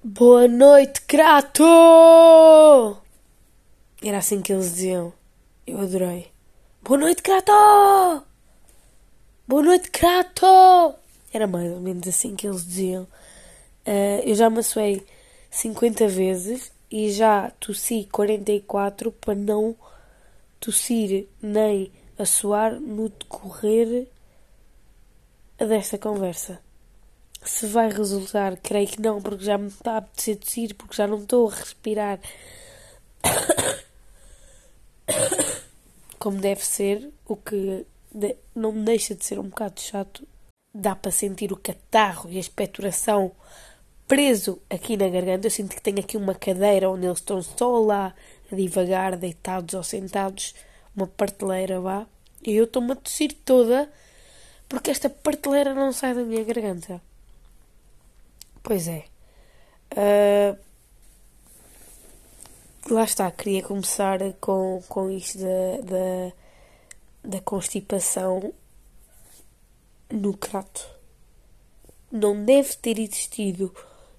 Boa noite, Crato! Era assim que eles diziam. Eu adorei. Boa noite, Crato! Boa noite, Crato! Era mais ou menos assim que eles diziam. Uh, eu já me assoei 50 vezes e já tossi 44 para não tossir nem assoar no decorrer desta conversa. Se vai resultar, creio que não, porque já me está a apetecer tossir, porque já não estou a respirar como deve ser, o que não deixa de ser um bocado chato. Dá para sentir o catarro e a expectoração preso aqui na garganta. Eu sinto que tenho aqui uma cadeira onde eles estão só lá a divagar, deitados ou sentados, uma parteleira vá. E eu estou-me a tossir toda porque esta parteleira não sai da minha garganta. Pois é. Uh, lá está, queria começar com, com isto da, da, da constipação no crato. Não deve ter existido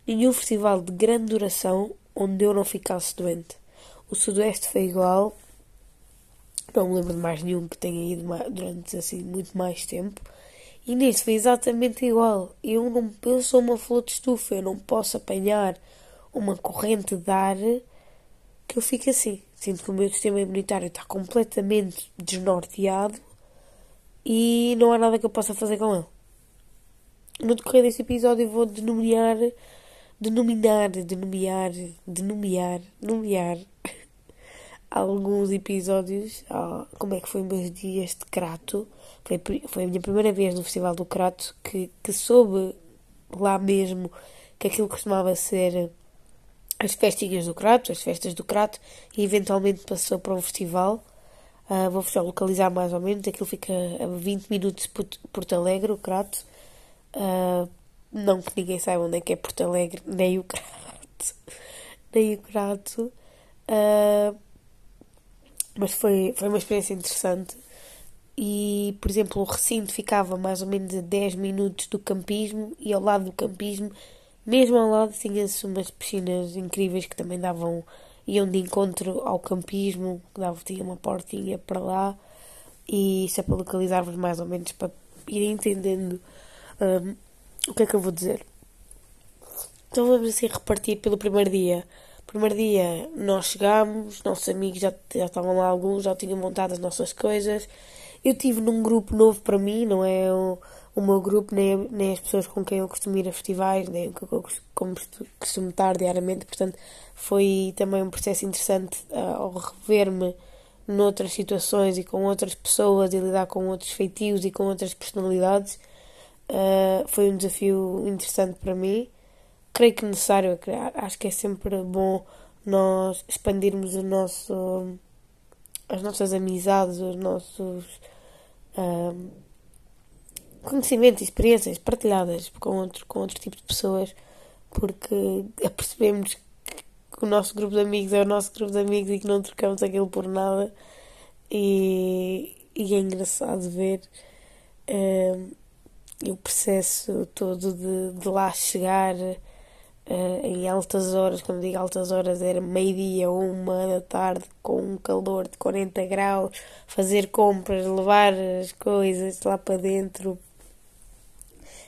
nenhum festival de grande duração onde eu não ficasse doente. O Sudoeste foi igual. Não me lembro de mais nenhum que tenha ido durante assim muito mais tempo. E neste foi exatamente igual. Eu, não, eu sou uma flor de estufa, eu não posso apanhar uma corrente de ar que eu fico assim. Sinto que o meu sistema imunitário está completamente desnorteado e não há nada que eu possa fazer com ele. No decorrer deste episódio vou denominar, denominar, denominar, denominar, nomear alguns episódios, como é que foi meus dias de crato foi, foi a minha primeira vez no Festival do Crato que, que soube lá mesmo que aquilo costumava ser as festinhas do Crato, as festas do Crato, e eventualmente passou para um festival. Uh, Vou-vos localizar mais ou menos. Aquilo fica a 20 minutos de Porto Alegre, o Crato. Uh, não que ninguém saiba onde é que é Porto Alegre, nem o Crato. nem o Crato. Uh, mas foi, foi uma experiência interessante e, por exemplo, o recinto ficava mais ou menos a 10 minutos do campismo e ao lado do campismo, mesmo ao lado, tinha-se umas piscinas incríveis que também davam, iam de encontro ao campismo, que dava, tinha uma portinha para lá e isso é para localizar-vos mais ou menos para ir entendendo um, o que é que eu vou dizer. Então vamos assim repartir pelo primeiro dia. Primeiro dia nós chegámos, nossos amigos já, já estavam lá alguns, já tinham montado as nossas coisas eu tive num grupo novo para mim, não é o, o meu grupo, nem, nem as pessoas com quem eu costumo ir a festivais, nem que eu costumo, costumo estar diariamente, portanto foi também um processo interessante uh, ao rever-me noutras situações e com outras pessoas e lidar com outros feitios e com outras personalidades. Uh, foi um desafio interessante para mim. Creio que necessário, acho que é sempre bom nós expandirmos o nosso as nossas amizades, os nossos um, conhecimentos e experiências partilhadas com outro, com outro tipo de pessoas, porque percebemos que o nosso grupo de amigos é o nosso grupo de amigos e que não trocamos aquilo por nada. E, e é engraçado ver um, o processo todo de, de lá chegar uh, em altas horas, quando digo altas horas, era meio-dia, uma da tarde, com um calor de 40 graus, fazer compras, levar as coisas lá para dentro.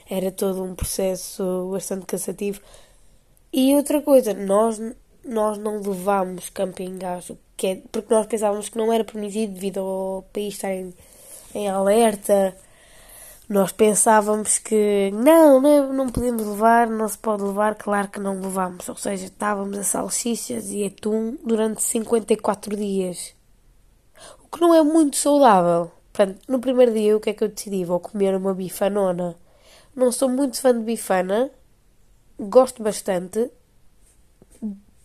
Era todo um processo bastante cansativo. E outra coisa, nós, nós não levámos camping gás, é, porque nós pensávamos que não era permitido devido ao país estar em, em alerta nós pensávamos que não, não, não podemos levar, não se pode levar, claro que não levamos. Ou seja, estávamos a salsichas e atum durante 54 dias. O que não é muito saudável. Portanto, no primeiro dia, o que é que eu decidi? Vou comer uma bifanona. Não sou muito fã de bifana, gosto bastante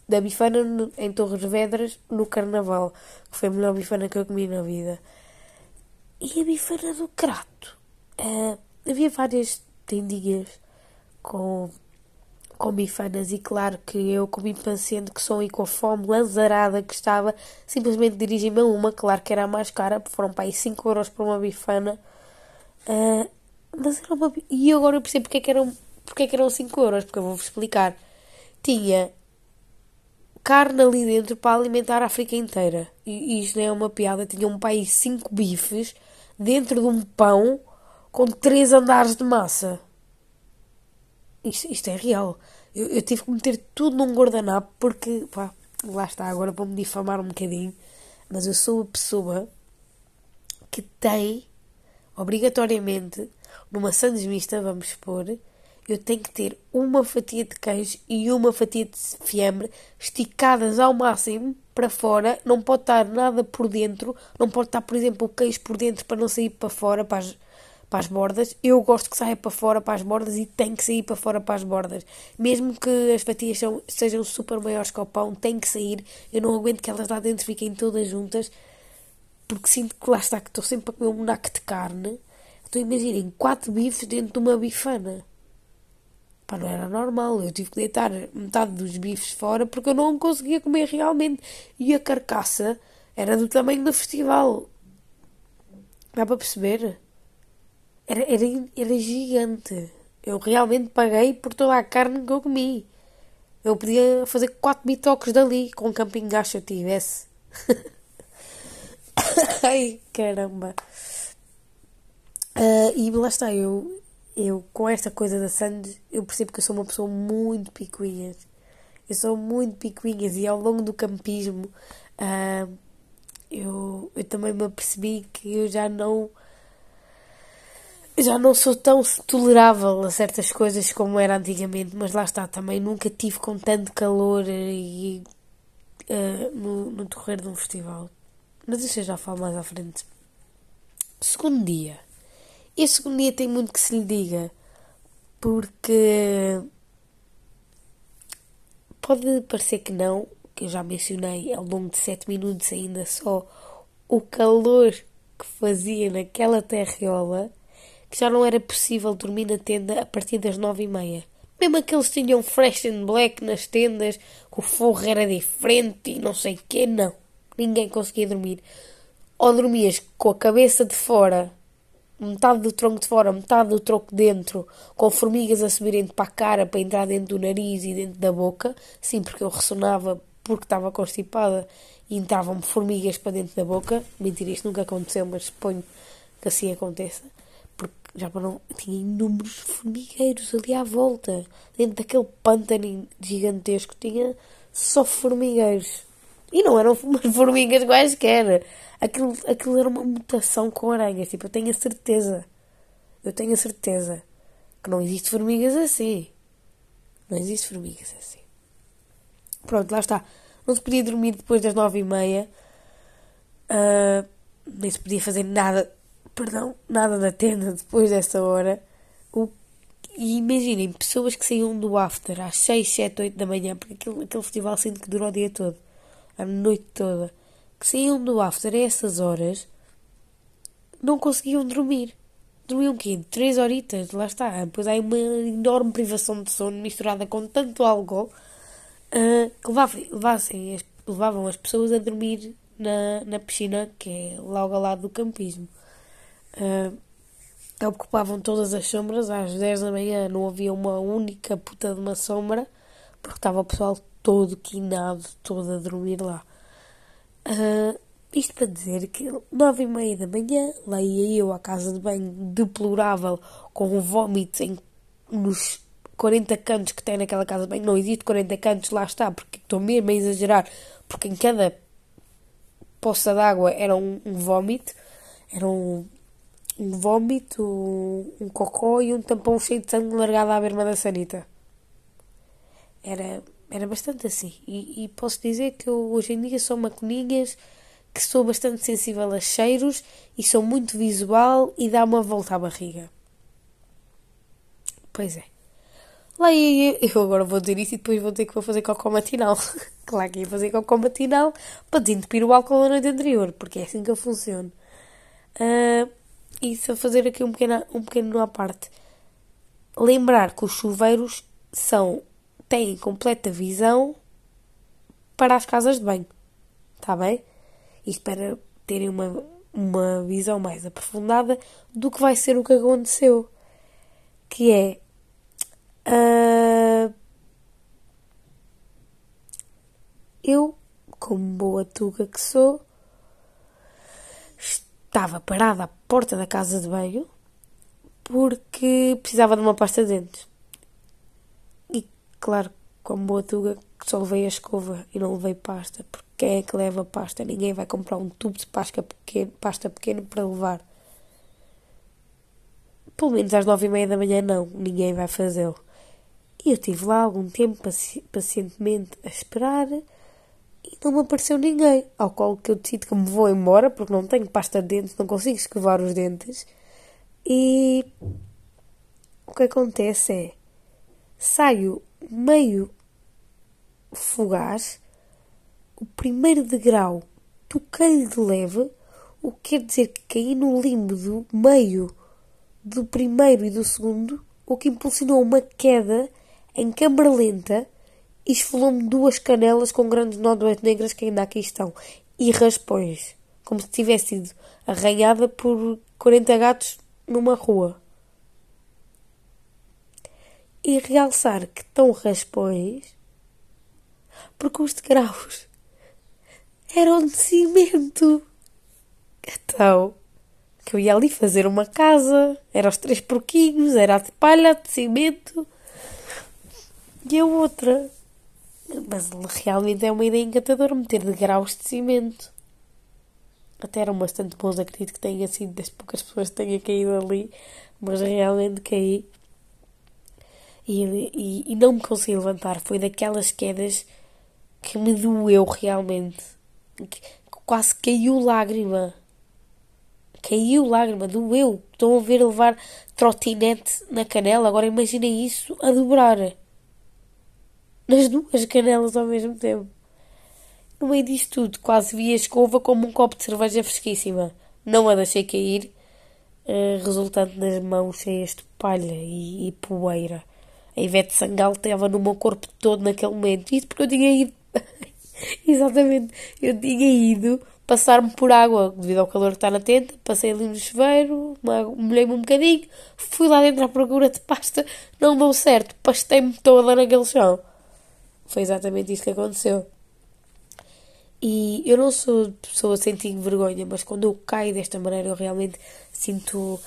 da bifana em Torres Vedras no Carnaval, que foi a melhor bifana que eu comi na vida. E a bifana do Crato Uh, havia várias tendinhas com, com bifanas e claro que eu, como impaciente que sou e com a fome lanzarada que estava, simplesmente dirigi-me a uma, claro que era a mais cara, foram para aí 5 euros por uma bifana. Uh, mas era uma... E agora eu percebo porque é que eram, porque é que eram 5 euros, porque eu vou-vos explicar. tinha carne ali dentro para alimentar a África inteira. E, e isto não é uma piada. Tinha um país cinco bifes dentro de um pão com três andares de massa. Isto, isto é real. Eu, eu, tive que meter tudo num guardanapo porque, pá, lá está, agora vou-me difamar um bocadinho, mas eu sou a pessoa que tem, obrigatoriamente, numa sandes mista, vamos supor, eu tenho que ter uma fatia de queijo e uma fatia de fiambre esticadas ao máximo para fora, não pode estar nada por dentro, não pode estar, por exemplo, o queijo por dentro para não sair para fora, para as, para as bordas. Eu gosto que saia para fora para as bordas e tem que sair para fora para as bordas. Mesmo que as fatias são, sejam super maiores que o pão, tem que sair. Eu não aguento que elas lá dentro fiquem todas juntas, porque sinto que lá está, que estou sempre a comer um naco de carne. Então imaginem, quatro bifes dentro de uma bifana. Pá, não era normal. Eu tive que deitar metade dos bifes fora porque eu não conseguia comer realmente. E a carcaça era do tamanho do festival. Dá para perceber? Era, era, era gigante. Eu realmente paguei por toda a carne que eu comi. Eu podia fazer quatro bitoques dali com um camping gás se eu tivesse. Ai, caramba. Uh, e lá está, eu, eu com esta coisa da Sandes, eu percebo que eu sou uma pessoa muito picuinhas. Eu sou muito picuinhas e ao longo do campismo uh, eu, eu também me apercebi que eu já não já não sou tão tolerável a certas coisas como era antigamente, mas lá está, também nunca tive com tanto calor e, uh, no, no decorrer de um festival. Mas isso eu já falo mais à frente. Segundo dia. Esse segundo dia tem muito que se lhe diga, porque pode parecer que não, que eu já mencionei ao longo de 7 minutos ainda só o calor que fazia naquela terriola que já não era possível dormir na tenda a partir das nove e meia. Mesmo aqueles tinham fresh and black nas tendas, que o forro era diferente e não sei o quê, não. Ninguém conseguia dormir. Ou dormias com a cabeça de fora, metade do tronco de fora, metade do tronco dentro, com formigas a subirem para a cara para entrar dentro do nariz e dentro da boca. Sim, porque eu ressonava porque estava constipada e entravam-me formigas para dentro da boca. Mentira, isto nunca aconteceu, mas suponho que assim aconteça já para não. Tinha inúmeros formigueiros ali à volta. Dentro daquele pântano gigantesco tinha só formigueiros. E não eram umas formigas quaisquer. Aquilo, aquilo era uma mutação com aranhas. Tipo, eu tenho a certeza. Eu tenho a certeza que não existe formigas assim. Não existe formigas assim. Pronto, lá está. Não se podia dormir depois das nove e meia. Uh, nem se podia fazer nada perdão, nada na tenda depois dessa hora. O, e imaginem, pessoas que saíam do after às 6, 7, 8 da manhã, porque aquele, aquele festival sinto que dura o dia todo, a noite toda, que saíam do after a essas horas, não conseguiam dormir. Dormiam o quê? Três horitas, lá está. Depois há uma enorme privação de sono misturada com tanto álcool uh, que levassem, levavam as pessoas a dormir na, na piscina, que é logo ao lado do campismo. Uh, ocupavam todas as sombras, às 10 da manhã não havia uma única puta de uma sombra, porque estava o pessoal todo quinado, todo a dormir lá. Uh, isto para dizer que nove e meia da manhã, lá ia eu à casa de banho deplorável, com um vómito em, nos 40 cantos que tem naquela casa de banho. Não existe 40 cantos, lá está, porque estou mesmo a exagerar, porque em cada poça d'água era um, um vómito, era um, vómito, um, cocó e um tampão cheio de sangue largado à berma da sanita. Era, era bastante assim. E, e posso dizer que eu hoje em dia sou uma que sou bastante sensível a cheiros e sou muito visual e dá uma volta à barriga. Pois é. Lá ia eu agora vou dizer isso e depois vou ter que vou fazer cocó matinal. claro que ia fazer cocó matinal para desentupir o álcool na noite anterior, porque é assim que eu funciono. Uh, e só fazer aqui um pequeno, um pequeno à parte. Lembrar que os chuveiros são, têm completa visão para as casas de banho. Está bem? Isto para terem uma, uma visão mais aprofundada do que vai ser o que aconteceu. Que é. Uh, Eu, como boa tuga que sou, estava parada à porta da casa de banho porque precisava de uma pasta de dentes. E, claro, como boa tuga, só levei a escova e não levei pasta, porque quem é que leva pasta? Ninguém vai comprar um tubo de pasta pequeno, pasta pequeno para levar. Pelo menos às nove e meia da manhã não, ninguém vai fazê-lo. E eu estive lá algum tempo paci pacientemente a esperar e não me apareceu ninguém. Ao qual que eu decido que me vou embora porque não tenho pasta de dentes, não consigo escovar os dentes. E o que acontece é saio meio fugaz, o primeiro degrau toquei-lhe de leve, o que quer dizer que caí no limbo do meio do primeiro e do segundo, o que impulsionou uma queda em câmara lenta e esfolou-me duas canelas com grandes nódoas negras que ainda aqui estão e raspões, como se tivesse sido arranhada por 40 gatos numa rua. E realçar que tão raspões porque os degraus eram de cimento. Então, que eu ia ali fazer uma casa, era os três porquinhos, era de palha, de cimento e a outra. Mas realmente é uma ideia encantadora meter degraus de cimento. Até eram bastante bons, acredito que tenha sido das poucas pessoas que tenha caído ali, mas realmente caí. E, e, e não me consegui levantar. Foi daquelas quedas que me doeu realmente. Que quase caiu lágrima. Caiu lágrima, doeu. Estão a ver levar trotinete na canela. Agora imaginem isso a dobrar. Nas duas canelas ao mesmo tempo. No meio disto tudo, quase vi a escova como um copo de cerveja fresquíssima. Não a deixei cair, uh, resultante nas mãos cheias de palha e, e poeira. A Ivete Sangal estava no meu corpo todo naquele momento. Isso porque eu tinha ido Exatamente. Eu tinha ido passar-me por água devido ao calor que está na tenda. Passei ali no chuveiro, molhei-me um bocadinho, fui lá dentro à procura de pasta, não deu certo, pastei-me toda naquele chão. Foi exatamente isso que aconteceu. E eu não sou pessoa a sentir vergonha, mas quando eu caio desta maneira eu realmente sinto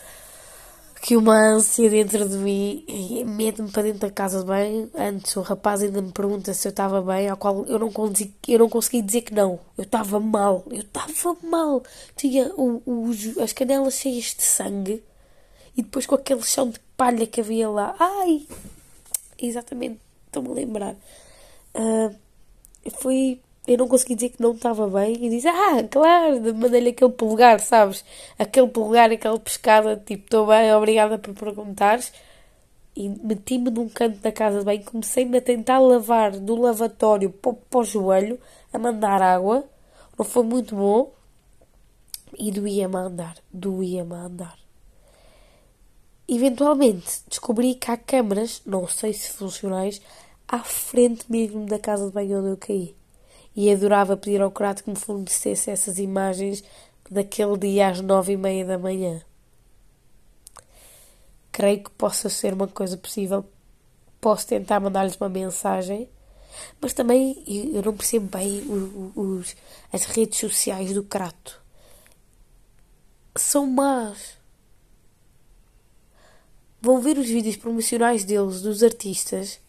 que uma ânsia dentro de mim mete-me para dentro da casa de banho. Antes o rapaz ainda me pergunta se eu estava bem, ao qual eu não consegui, eu não consegui dizer que não. Eu estava mal, eu estava mal. Tinha o, o, as canelas cheias de sangue e depois com aquele chão de palha que havia lá. Ai! Exatamente, estou-me a lembrar. Uh, foi eu não consegui dizer que não estava bem e disse, ah, claro, mandei-lhe aquele polegar, sabes? Aquele polegar, aquela pescada, tipo, estou bem, obrigada por perguntares. E meti-me num canto da casa de banho, comecei-me a tentar lavar do lavatório para, para o joelho, a mandar água. Não foi muito bom. E doía-me a andar, doía-me a andar. Eventualmente descobri que há câmaras, não sei se funcionais, à frente mesmo da casa de banho onde eu caí e adorava pedir ao Crato que me fornecesse essas imagens daquele dia às nove e meia da manhã. Creio que possa ser uma coisa possível. Posso tentar mandar-lhes uma mensagem, mas também eu não percebo bem os, as redes sociais do Crato. São más. Vão ver os vídeos promocionais deles, dos artistas,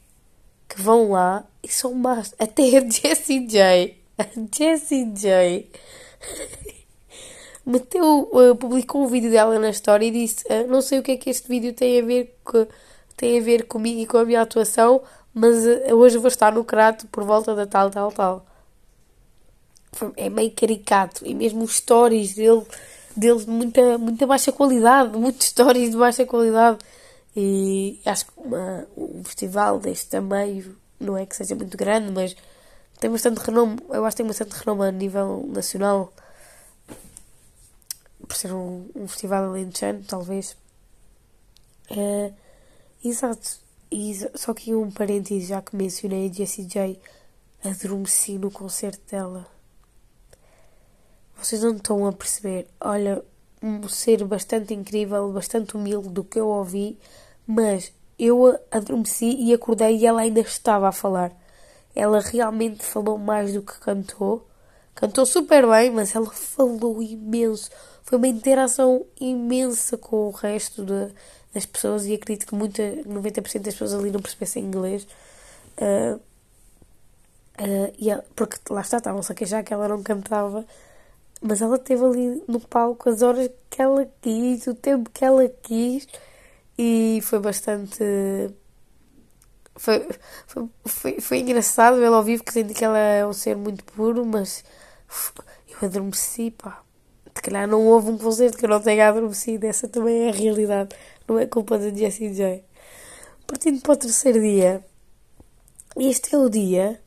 que vão lá e são más. Até a Jessie J. A Jessie J. Meteu, uh, publicou um vídeo dela na história e disse: uh, Não sei o que é que este vídeo tem a ver, com, tem a ver comigo e com a minha atuação, mas uh, hoje vou estar no crato por volta da tal, tal, tal. É meio caricato e mesmo os stories dele, dele de muita, muita baixa qualidade, muitos stories de baixa qualidade. E acho que uma, um festival deste tamanho não é que seja muito grande, mas tem bastante renome. Eu acho que tem bastante renome a nível nacional. Por ser um, um festival alentejano, talvez. Uh, exato. E só que um parênteses, já que mencionei a Jessie J, adormeci no concerto dela. Vocês não estão a perceber. Olha, um ser bastante incrível, bastante humilde do que eu ouvi, mas eu adormeci e acordei e ela ainda estava a falar. ela realmente falou mais do que cantou. Cantou super bem, mas ela falou imenso. Foi uma interação imensa com o resto de, das pessoas e acredito que muita, 90% das pessoas ali não percebessem inglês. Uh, uh, e ela, porque lá está, estavam-se a queixar que ela não cantava, mas ela esteve ali no palco as horas que ela quis, o tempo que ela quis, e foi bastante. Foi, foi, foi, foi engraçado ela ao vivo, que que ela é um ser muito puro, mas eu adormeci, pá. Se calhar não houve um concerto que eu não tenha adormecido, essa também é a realidade, não é culpa da Jessie J. Partindo para o terceiro dia, este é o dia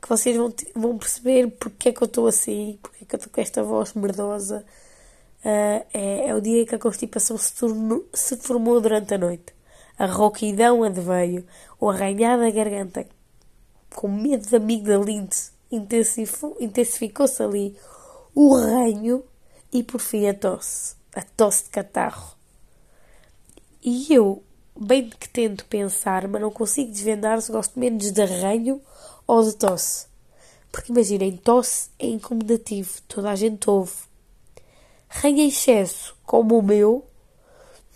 que vocês vão, vão perceber porque é que eu estou assim, porque é que eu estou com esta voz merdosa. Uh, é, é, o dia que a constipação se, tornou, se formou durante a noite. A rouquidão adveio, o arranhar da garganta, com medo da amigdalite, intensificou-se ali o ranho e por fim a tosse, a tosse de catarro. E eu, bem que tento pensar, mas não consigo desvendar se gosto menos de ranho ou de tosse. Porque imaginem, tosse é incomodativo, toda a gente ouve. Ranho em excesso, como o meu,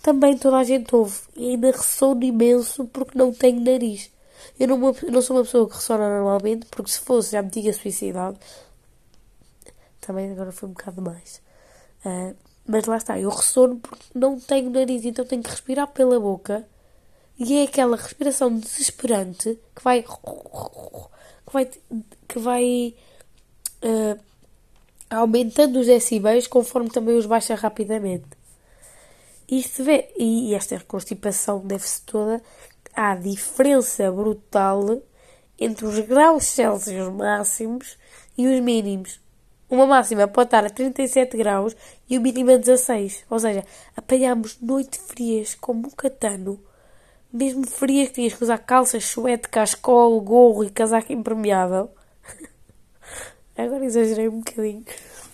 também toda a gente ouve. E ainda ressono imenso porque não tenho nariz. Eu não, não sou uma pessoa que ressona normalmente, porque se fosse já me tinha suicidado. Também agora foi um bocado mais. Uh, mas lá está, eu ressono porque não tenho nariz, então tenho que respirar pela boca. E é aquela respiração desesperante que vai. Que vai. que vai. Uh, aumentando os decibéis conforme também os baixa rapidamente. Se vê, e esta constipação deve-se toda à diferença brutal entre os graus Celsius máximos e os mínimos. Uma máxima pode estar a 37 graus e o mínimo a 16. Ou seja, apanhámos noites frias como um catano. Mesmo frias que tinhas que usar calças, suete, cascol, gorro e casaco impermeável. Agora exagerei um bocadinho.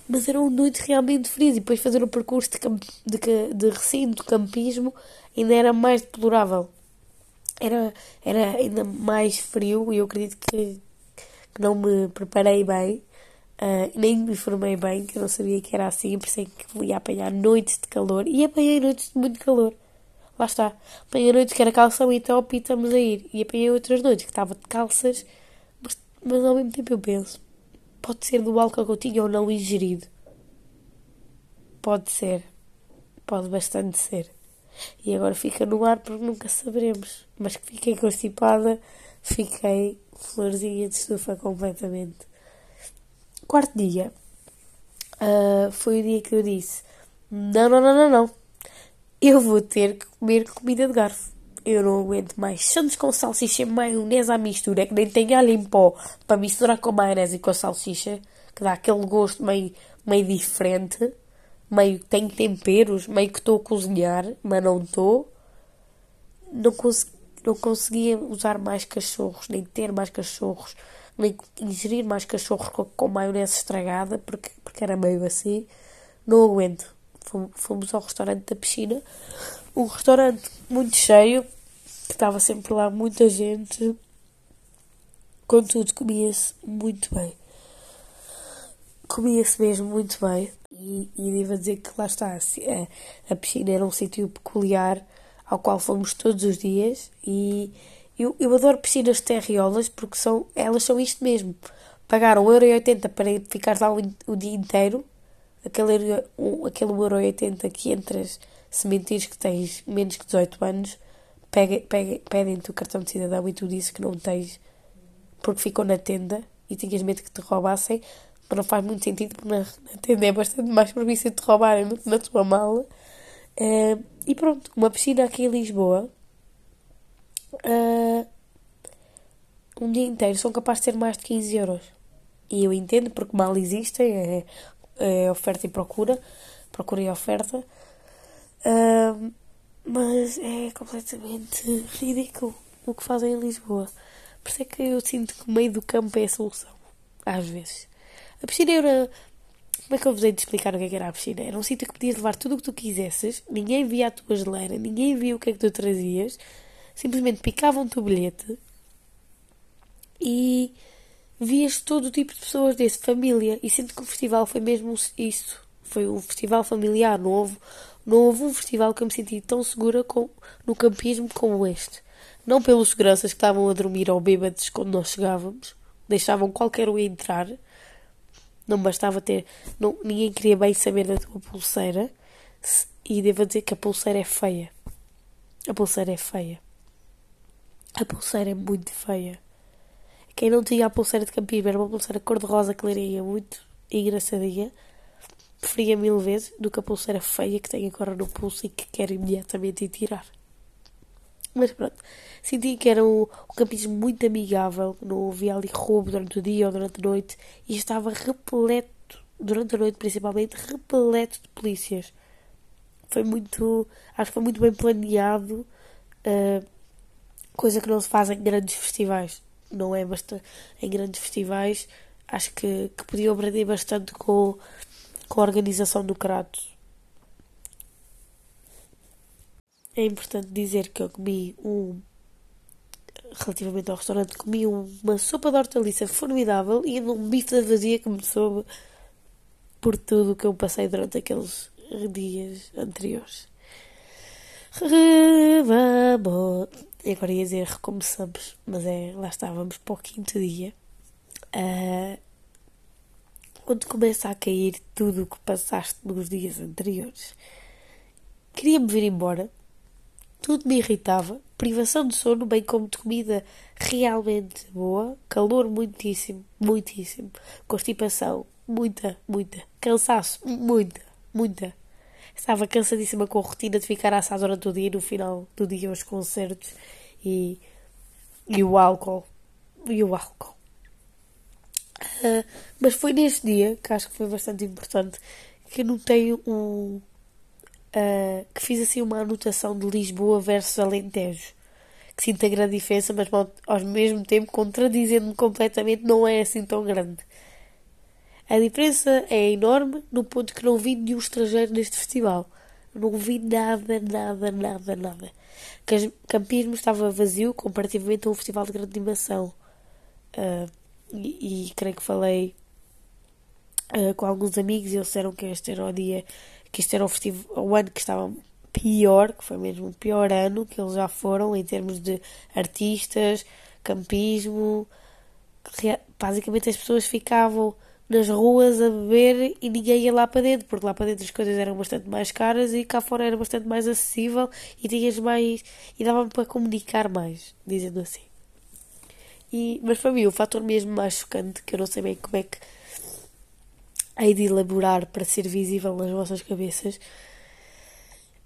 Mas eram noites realmente frias. E depois fazer o percurso de, camp de, de recinto, campismo, ainda era mais deplorável. Era, era ainda mais frio e eu acredito que, que não me preparei bem Uh, nem me informei bem, que eu não sabia que era assim, pensei que ia apanhar noites de calor e apanhei noites de muito calor. Lá está. Apanhei noites que era calção e top e estamos a ir. E apanhei outras noites que estava de calças, mas, mas ao mesmo tempo eu penso, pode ser do álcool que eu tinha ou não ingerido. Pode ser. Pode bastante ser. E agora fica no ar porque nunca saberemos. Mas que fiquei constipada, fiquei florzinha de estufa completamente. Quarto dia. Uh, foi o dia que eu disse: Não, não, não, não, não. Eu vou ter que comer comida de garfo. Eu não aguento mais sandes com salsicha e maionese à mistura, que nem tem alho em pó para misturar com maionese e com salsicha, que dá aquele gosto meio, meio diferente. Meio que tem temperos, meio que estou a cozinhar, mas não estou. Não, consegui, não conseguia usar mais cachorros, nem ter mais cachorros nem ingerir mais cachorro com, com maionese estragada, porque, porque era meio assim. Não aguento. Fomos ao restaurante da piscina, um restaurante muito cheio, que estava sempre lá muita gente. Contudo, comia-se muito bem. Comia-se mesmo muito bem. E, e devo dizer que lá está, a, a piscina era um sítio peculiar ao qual fomos todos os dias e eu, eu adoro piscinas de terriolas porque são, elas são isto mesmo. Pagar 1,80€ para ficar lá o, o dia inteiro, aquele, aquele 1,80€ que entras se mentires que tens menos que 18 anos, pedem-te o cartão de cidadão e tu dizes que não tens porque ficou na tenda e tinhas medo que te roubassem, mas não faz muito sentido porque na, na tenda é bastante mais propício de te roubarem que na tua mala. Uh, e pronto, uma piscina aqui em Lisboa uh, um dia inteiro são capazes de ser mais de 15 euros. E eu entendo porque mal existem, é, é oferta e procura, procura e oferta, mas é completamente ridículo o que fazem em Lisboa. Por isso é que eu sinto que o meio do campo é a solução, às vezes. A piscina era. Como é que eu vos hei de explicar o que, é que era a piscina? Era um sítio que podias levar tudo o que tu quisesses, ninguém via a tua geleira, ninguém via o que é que tu trazias simplesmente picavam-te o bilhete e, vias todo o tipo de pessoas desse, família, e sinto que o festival foi mesmo isso. Foi um festival familiar, houve, não houve um festival que eu me senti tão segura com, no campismo como este. Não pelos seguranças que estavam a dormir ou bêbados quando nós chegávamos, deixavam qualquer um entrar, não bastava ter. Não, ninguém queria bem saber da tua pulseira. E devo dizer que a pulseira é feia. A pulseira é feia. A pulseira é muito feia. Quem não tinha a pulseira de campismo era uma pulseira cor-de-rosa clarinha, muito engraçadinha. Preferia mil vezes do que a pulseira feia que tem agora no pulso e que quero imediatamente ir tirar. Mas pronto, senti que era um, um campismo muito amigável, não havia ali roubo durante o dia ou durante a noite e estava repleto, durante a noite principalmente, repleto de polícias. Foi muito, acho que foi muito bem planeado, uh, coisa que não se faz em grandes festivais não é bastante. Em grandes festivais, acho que, que podiam aprender bastante com, com a organização do Kratos. É importante dizer que eu comi um. Relativamente ao restaurante, comi uma sopa de hortaliça formidável e um bife da vazia que me soube por tudo o que eu passei durante aqueles dias anteriores. Vamos e agora ia dizer recomeçamos, mas é, lá estávamos para o quinto dia. Uh, quando começa a cair tudo o que passaste nos dias anteriores. Queria-me vir embora, tudo me irritava, privação de sono, bem como de comida realmente boa, calor muitíssimo, muitíssimo, constipação, muita, muita, cansaço, muita, muita. Estava cansadíssima com a rotina de ficar assada durante o dia no final do dia aos concertos e, e o álcool. E o álcool. Uh, mas foi neste dia, que acho que foi bastante importante, que anotei um. Uh, que fiz assim uma anotação de Lisboa versus Alentejo. Que sinto a grande diferença, mas ao mesmo tempo contradizendo-me completamente, não é assim tão grande. A diferença é enorme no ponto que não vi nenhum estrangeiro neste festival. Não vi nada, nada, nada, nada. Campismo estava vazio comparativamente a um festival de grande animação. Uh, e, e, creio que falei uh, com alguns amigos e eles disseram que este era o dia, que este era o, festival, o ano que estava pior, que foi mesmo o pior ano que eles já foram em termos de artistas, campismo. Basicamente as pessoas ficavam nas ruas a beber e ninguém ia lá para dentro, porque lá para dentro as coisas eram bastante mais caras e cá fora era bastante mais acessível e tinhas mais. e dava-me para comunicar mais, dizendo assim. E, mas para mim o fator mesmo mais chocante, que eu não sei bem como é que hei de elaborar para ser visível nas vossas cabeças,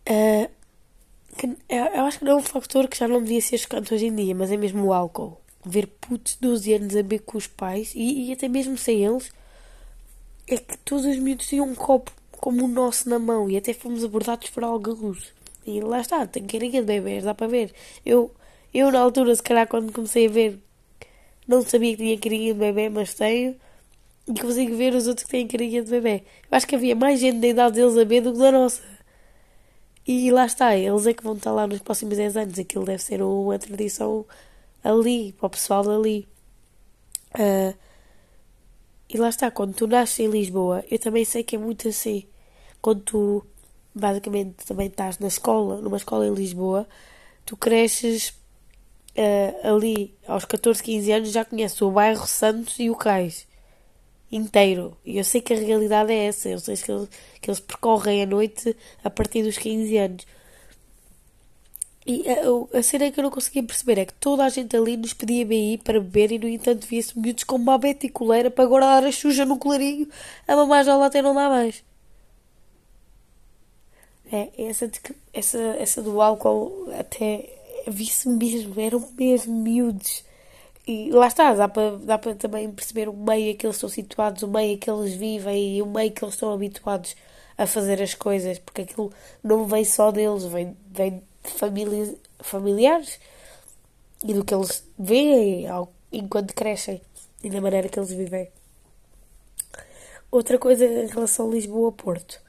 uh, eu acho que não é um fator que já não devia ser chocante hoje em dia, mas é mesmo o álcool. Ver putos de 12 anos a beber com os pais e, e até mesmo sem eles é que todos os miúdos tinham um copo como o nosso na mão e até fomos abordados por alguns. E lá está, tem carinha de bebês, dá para ver. Eu, eu na altura, se calhar, quando comecei a ver, não sabia que tinha carinha de bebê, mas tenho. E consigo ver os outros que têm carinha de bebê. Eu acho que havia mais gente da idade deles a ver do que da nossa. E lá está, eles é que vão estar lá nos próximos 10 anos. Aquilo deve ser uma tradição ali, para o pessoal dali. Uh, e lá está, quando tu nasces em Lisboa, eu também sei que é muito assim. Quando tu, basicamente, também estás na escola, numa escola em Lisboa, tu cresces uh, ali aos 14, 15 anos, já conheces o bairro Santos e o Cais inteiro. E eu sei que a realidade é essa. Eu sei que eles, que eles percorrem a noite a partir dos 15 anos. E a, a cena que eu não conseguia perceber é que toda a gente ali nos pedia BI para beber e, no entanto, via-se miúdos com babete e coleira para guardar a suja no colarinho. A mamar já lá até não dá mais. É, essa, essa, essa do álcool até vi-se mesmo, eram mesmo miúdos. E lá está, dá para, dá para também perceber o meio a que eles estão situados, o meio a que eles vivem e o meio que eles estão habituados a fazer as coisas, porque aquilo não vem só deles, vem, vem famílias, familiares e do que eles veem enquanto crescem e da maneira que eles vivem. Outra coisa em relação a Lisboa-Porto.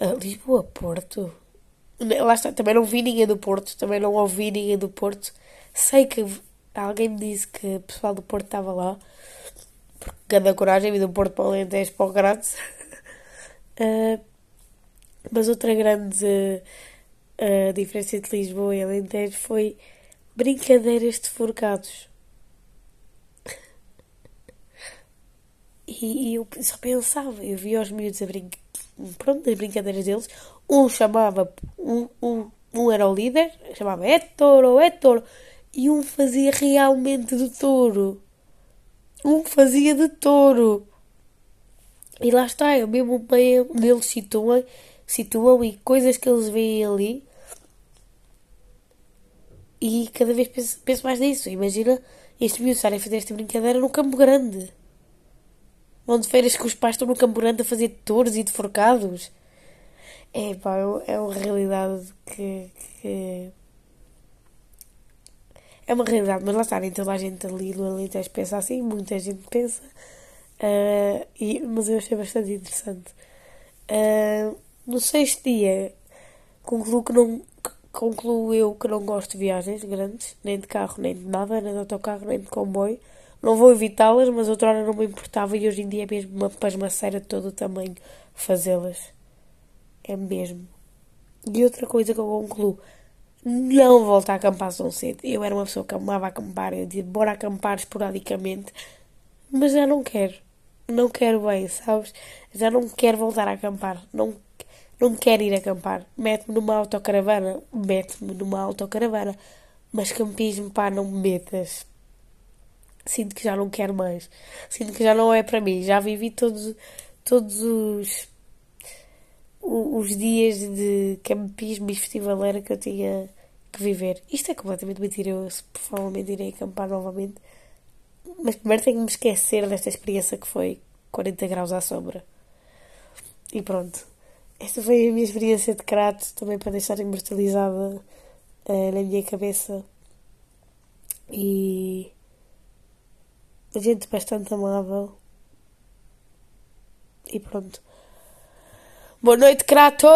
Uh, Lisboa-Porto? Lá está, também não vi ninguém do Porto, também não ouvi ninguém do Porto. Sei que alguém me disse que o pessoal do Porto estava lá, porque cada coragem vi do Porto para o Alentejo para o Crato. uh, mas outra grande uh, diferença entre Lisboa e Alentejo foi brincadeiras de forcados. E, e, eu só pensava, eu via os miúdos a brincar, pronto, as brincadeiras deles. Um chamava, um, um, um era o líder, chamava é touro, é touro, e um fazia realmente de touro. Um fazia de touro. E lá está, é o mesmo meio onde eles situam, situam e coisas que eles veem ali. E cada vez penso, penso mais nisso. Imagina este miúdo estarem a fazer esta brincadeira no Campo Grande onde feiras que os pais estão no Campo Grande a fazer touros e deforcados. É pá, é uma realidade que, que, É uma realidade, mas lá está, nem toda a gente ali no Alentejo pensa assim, muita gente pensa. Uh, e, mas eu achei bastante interessante. Uh, no sexto dia, concluo que não. Concluo eu que não gosto de viagens grandes, nem de carro, nem de nada, nem de autocarro, nem de comboio. Não vou evitá-las, mas outrora não me importava e hoje em dia é mesmo uma pasmaceira de todo o tamanho fazê-las. É mesmo. E outra coisa que eu concluo, não voltar a acampar tão cedo. Eu era uma pessoa que amava acampar, eu dizia, bora acampar esporadicamente, mas já não quero. Não quero bem, sabes? Já não quero voltar a acampar. Não, não quero ir acampar. Mete-me numa autocaravana, mete-me numa autocaravana. Mas campismo, pá, não me metas sinto que já não quero mais. Sinto que já não é para mim. Já vivi todos, todos os, os dias de campismo e festivaleira que eu tinha que viver. Isto é completamente mentira. Eu provavelmente irei acampar novamente. Mas primeiro tenho que me esquecer desta experiência que foi 40 graus à sombra. E pronto. Esta foi a minha experiência de Crato, também para deixar imortalizada uh, na minha cabeça. E gente bastante amável. E pronto. Boa noite, Crato!